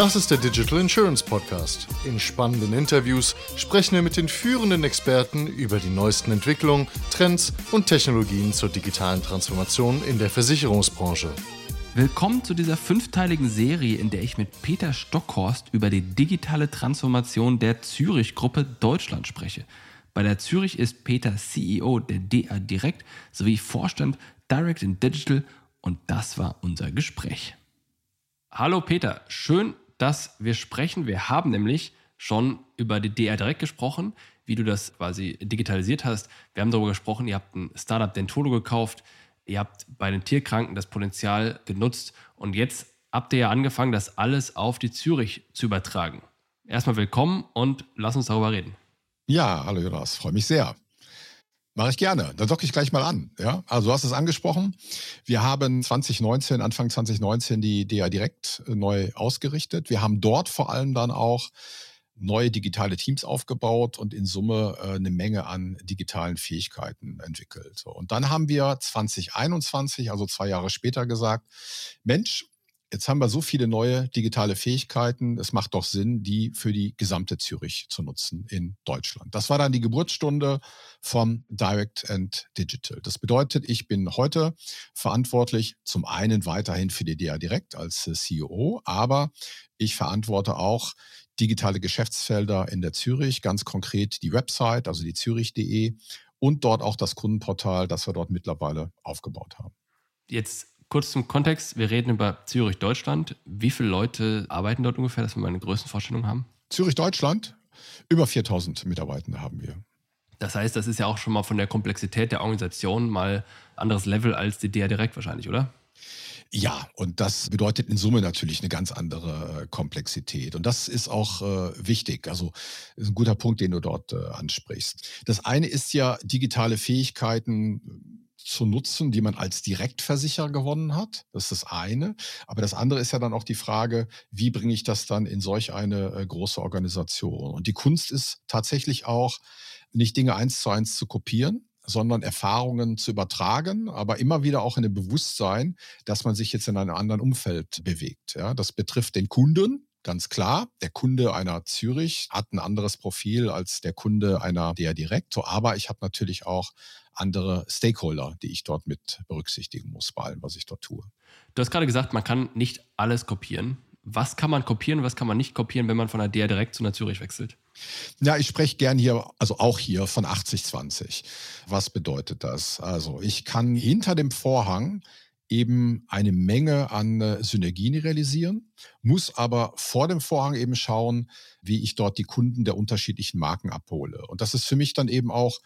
Das ist der Digital Insurance Podcast. In spannenden Interviews sprechen wir mit den führenden Experten über die neuesten Entwicklungen, Trends und Technologien zur digitalen Transformation in der Versicherungsbranche. Willkommen zu dieser fünfteiligen Serie, in der ich mit Peter Stockhorst über die digitale Transformation der Zürich-Gruppe Deutschland spreche. Bei der Zürich ist Peter CEO der DA Direct sowie Vorstand Direct in Digital und das war unser Gespräch. Hallo Peter, schön, dass wir sprechen. Wir haben nämlich schon über die DR Direct gesprochen, wie du das quasi digitalisiert hast. Wir haben darüber gesprochen, ihr habt ein Startup Dentolo gekauft, ihr habt bei den Tierkranken das Potenzial genutzt und jetzt habt ihr ja angefangen, das alles auf die Zürich zu übertragen. Erstmal willkommen und lass uns darüber reden. Ja, hallo Jonas, freue mich sehr. Mache ich gerne. Dann docke ich gleich mal an. Ja, also du hast es angesprochen. Wir haben 2019, Anfang 2019 die DA Direkt äh, neu ausgerichtet. Wir haben dort vor allem dann auch neue digitale Teams aufgebaut und in Summe äh, eine Menge an digitalen Fähigkeiten entwickelt. Und dann haben wir 2021, also zwei Jahre später gesagt, Mensch, Jetzt haben wir so viele neue digitale Fähigkeiten. Es macht doch Sinn, die für die gesamte Zürich zu nutzen in Deutschland. Das war dann die Geburtsstunde vom Direct and Digital. Das bedeutet, ich bin heute verantwortlich zum einen weiterhin für die DA Direct als CEO, aber ich verantworte auch digitale Geschäftsfelder in der Zürich, ganz konkret die Website, also die zürich.de und dort auch das Kundenportal, das wir dort mittlerweile aufgebaut haben. Jetzt Kurz zum Kontext, wir reden über Zürich, Deutschland. Wie viele Leute arbeiten dort ungefähr, dass wir mal eine Größenvorstellung haben? Zürich, Deutschland, über 4000 Mitarbeitende haben wir. Das heißt, das ist ja auch schon mal von der Komplexität der Organisation mal anderes Level als die DR Direkt wahrscheinlich, oder? Ja, und das bedeutet in Summe natürlich eine ganz andere äh, Komplexität. Und das ist auch äh, wichtig. Also ist ein guter Punkt, den du dort äh, ansprichst. Das eine ist ja digitale Fähigkeiten zu nutzen, die man als Direktversicherer gewonnen hat. Das ist das eine. Aber das andere ist ja dann auch die Frage, wie bringe ich das dann in solch eine äh, große Organisation? Und die Kunst ist tatsächlich auch, nicht Dinge eins zu eins zu kopieren, sondern Erfahrungen zu übertragen, aber immer wieder auch in dem Bewusstsein, dass man sich jetzt in einem anderen Umfeld bewegt. Ja, das betrifft den Kunden, ganz klar. Der Kunde einer Zürich hat ein anderes Profil als der Kunde einer der Direktor, aber ich habe natürlich auch andere Stakeholder, die ich dort mit berücksichtigen muss bei allem, was ich dort tue. Du hast gerade gesagt, man kann nicht alles kopieren. Was kann man kopieren, was kann man nicht kopieren, wenn man von der DR direkt zu einer Zürich wechselt? Ja, ich spreche gern hier, also auch hier von 80-20. Was bedeutet das? Also ich kann hinter dem Vorhang eben eine Menge an äh, Synergien realisieren, muss aber vor dem Vorhang eben schauen, wie ich dort die Kunden der unterschiedlichen Marken abhole. Und das ist für mich dann eben auch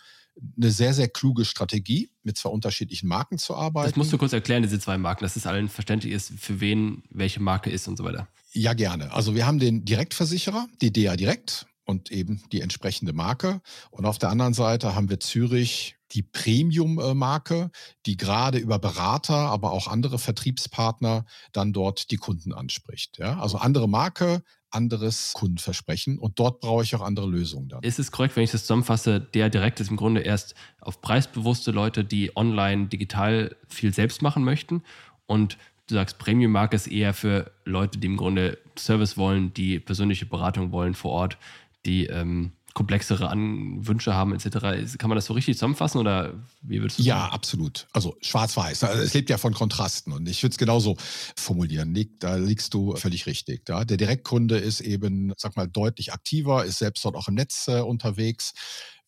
eine sehr, sehr kluge Strategie, mit zwei unterschiedlichen Marken zu arbeiten. Das musst du kurz erklären, diese zwei Marken, dass es allen verständlich ist, für wen welche Marke ist und so weiter. Ja, gerne. Also wir haben den Direktversicherer, die DA Direkt und eben die entsprechende Marke. Und auf der anderen Seite haben wir Zürich, die Premium-Marke, die gerade über Berater, aber auch andere Vertriebspartner dann dort die Kunden anspricht. Ja? Also andere Marke, anderes Kundenversprechen und dort brauche ich auch andere Lösungen dann. Ist es korrekt, wenn ich das zusammenfasse, der direkt ist im Grunde erst auf preisbewusste Leute, die online digital viel selbst machen möchten und du sagst, Premium-Marke ist eher für Leute, die im Grunde Service wollen, die persönliche Beratung wollen vor Ort, die ähm, komplexere An Wünsche haben etc. Kann man das so richtig zusammenfassen oder wie würdest du Ja, sagen? absolut. Also schwarz-weiß. Also es lebt ja von Kontrasten und ich würde es genauso formulieren. Da liegst du völlig richtig. Ja? Der Direktkunde ist eben, sag mal, deutlich aktiver, ist selbst dort auch im Netz äh, unterwegs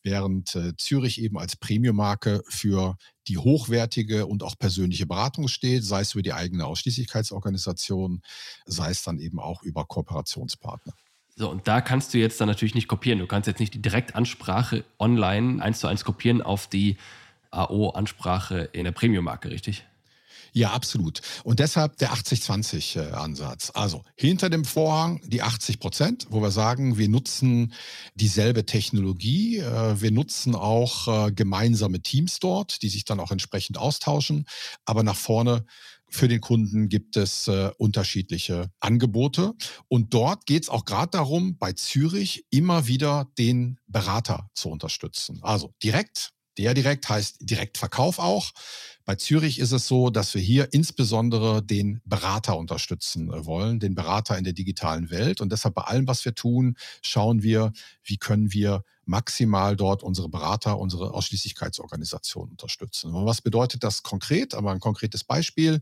während äh, Zürich eben als Premium-Marke für die hochwertige und auch persönliche Beratung steht, sei es über die eigene Ausschließlichkeitsorganisation, sei es dann eben auch über Kooperationspartner. So, und da kannst du jetzt dann natürlich nicht kopieren. Du kannst jetzt nicht die Direktansprache online eins zu eins kopieren auf die AO-Ansprache in der Premium-Marke, richtig? Ja, absolut. Und deshalb der 80-20-Ansatz. Also hinter dem Vorhang die 80 Prozent, wo wir sagen, wir nutzen dieselbe Technologie, äh, wir nutzen auch äh, gemeinsame Teams dort, die sich dann auch entsprechend austauschen. Aber nach vorne für den Kunden gibt es äh, unterschiedliche Angebote. Und dort geht es auch gerade darum, bei Zürich immer wieder den Berater zu unterstützen. Also direkt, der direkt heißt Direktverkauf auch. Bei Zürich ist es so, dass wir hier insbesondere den Berater unterstützen äh, wollen, den Berater in der digitalen Welt. Und deshalb bei allem, was wir tun, schauen wir, wie können wir maximal dort unsere Berater, unsere Ausschließlichkeitsorganisation unterstützen. Und was bedeutet das konkret? Aber ein konkretes Beispiel,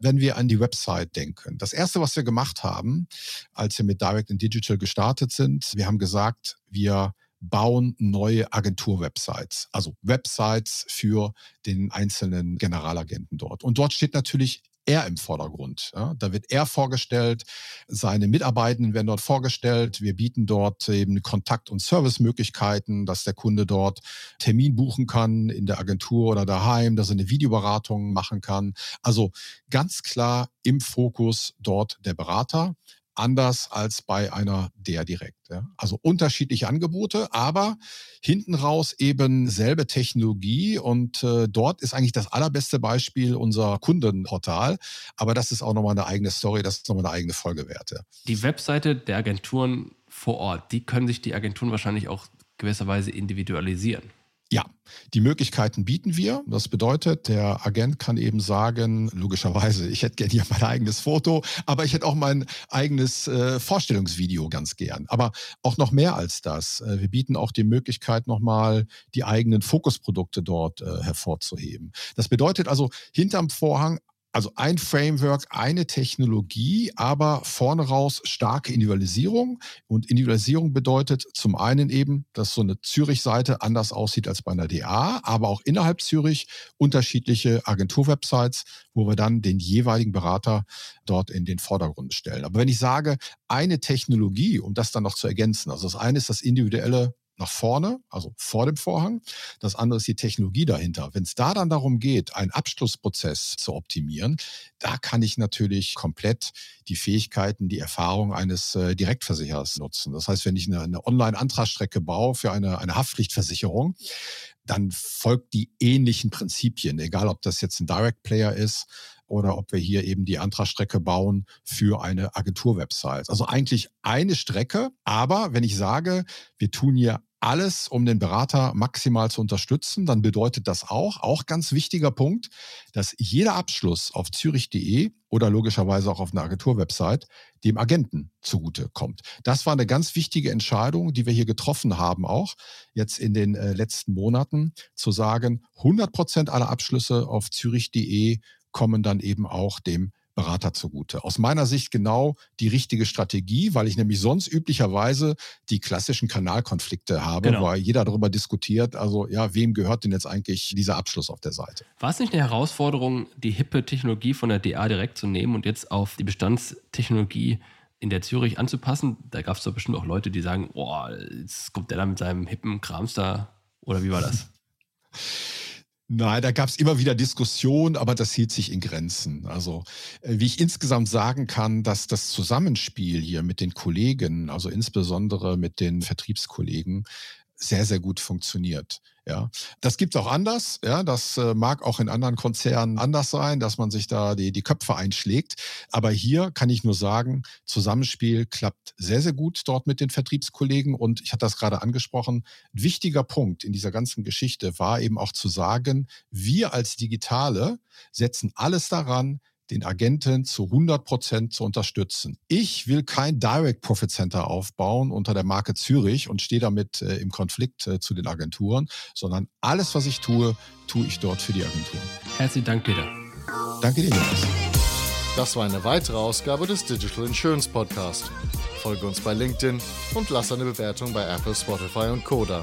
wenn wir an die Website denken. Das erste, was wir gemacht haben, als wir mit Direct and Digital gestartet sind, wir haben gesagt, wir bauen neue Agentur-Websites, also Websites für den einzelnen Generalagenten dort. Und dort steht natürlich er im Vordergrund. Ja. Da wird er vorgestellt, seine Mitarbeitenden werden dort vorgestellt. Wir bieten dort eben Kontakt- und Servicemöglichkeiten, dass der Kunde dort Termin buchen kann in der Agentur oder daheim, dass er eine Videoberatung machen kann. Also ganz klar im Fokus dort der Berater anders als bei einer der direkt. Ja. Also unterschiedliche Angebote, aber hinten raus eben selbe Technologie und äh, dort ist eigentlich das allerbeste Beispiel unser Kundenportal. Aber das ist auch nochmal eine eigene Story, das ist nochmal eine eigene Folgewerte. Die Webseite der Agenturen vor Ort, die können sich die Agenturen wahrscheinlich auch gewisserweise individualisieren. Ja, die Möglichkeiten bieten wir. Das bedeutet, der Agent kann eben sagen, logischerweise, ich hätte gerne hier mein eigenes Foto, aber ich hätte auch mein eigenes äh, Vorstellungsvideo ganz gern. Aber auch noch mehr als das. Äh, wir bieten auch die Möglichkeit, nochmal die eigenen Fokusprodukte dort äh, hervorzuheben. Das bedeutet also, hinterm Vorhang also ein Framework, eine Technologie, aber vorne raus starke Individualisierung. Und Individualisierung bedeutet zum einen eben, dass so eine Zürich-Seite anders aussieht als bei einer DA, aber auch innerhalb Zürich unterschiedliche Agenturwebsites, wo wir dann den jeweiligen Berater dort in den Vordergrund stellen. Aber wenn ich sage, eine Technologie, um das dann noch zu ergänzen, also das eine ist das individuelle nach vorne, also vor dem Vorhang. Das andere ist die Technologie dahinter. Wenn es da dann darum geht, einen Abschlussprozess zu optimieren, da kann ich natürlich komplett die Fähigkeiten, die Erfahrung eines äh, Direktversicherers nutzen. Das heißt, wenn ich eine, eine Online-Antragsstrecke baue für eine, eine Haftpflichtversicherung, dann folgt die ähnlichen Prinzipien, egal ob das jetzt ein Direct Player ist oder ob wir hier eben die Antragsstrecke bauen für eine Agentur-Website. Also eigentlich eine Strecke, aber wenn ich sage, wir tun hier alles, um den Berater maximal zu unterstützen, dann bedeutet das auch, auch ganz wichtiger Punkt, dass jeder Abschluss auf zürich.de oder logischerweise auch auf einer Agentur-Website dem Agenten zugute kommt. Das war eine ganz wichtige Entscheidung, die wir hier getroffen haben, auch jetzt in den äh, letzten Monaten, zu sagen, 100 Prozent aller Abschlüsse auf zürich.de kommen dann eben auch dem Berater zugute. Aus meiner Sicht genau die richtige Strategie, weil ich nämlich sonst üblicherweise die klassischen Kanalkonflikte habe, genau. weil jeder darüber diskutiert, also ja, wem gehört denn jetzt eigentlich dieser Abschluss auf der Seite? War es nicht eine Herausforderung, die hippe Technologie von der DA direkt zu nehmen und jetzt auf die Bestandstechnologie in der Zürich anzupassen? Da gab es doch bestimmt auch Leute, die sagen, oh, jetzt kommt der da mit seinem hippen Krams da. Oder wie war das? Nein, da gab es immer wieder Diskussionen, aber das hielt sich in Grenzen. Also äh, wie ich insgesamt sagen kann, dass das Zusammenspiel hier mit den Kollegen, also insbesondere mit den Vertriebskollegen, sehr, sehr gut funktioniert. Ja, das gibt's auch anders. Ja, das äh, mag auch in anderen Konzernen anders sein, dass man sich da die, die Köpfe einschlägt. Aber hier kann ich nur sagen, Zusammenspiel klappt sehr, sehr gut dort mit den Vertriebskollegen. Und ich hatte das gerade angesprochen. Ein wichtiger Punkt in dieser ganzen Geschichte war eben auch zu sagen, wir als Digitale setzen alles daran, den Agenten zu 100 Prozent zu unterstützen. Ich will kein Direct Profit Center aufbauen unter der Marke Zürich und stehe damit äh, im Konflikt äh, zu den Agenturen, sondern alles, was ich tue, tue ich dort für die Agenturen. Herzlichen Dank, Peter. Danke dir, Jonas. Das war eine weitere Ausgabe des Digital Insurance Podcast. Folge uns bei LinkedIn und lass eine Bewertung bei Apple, Spotify und Koda.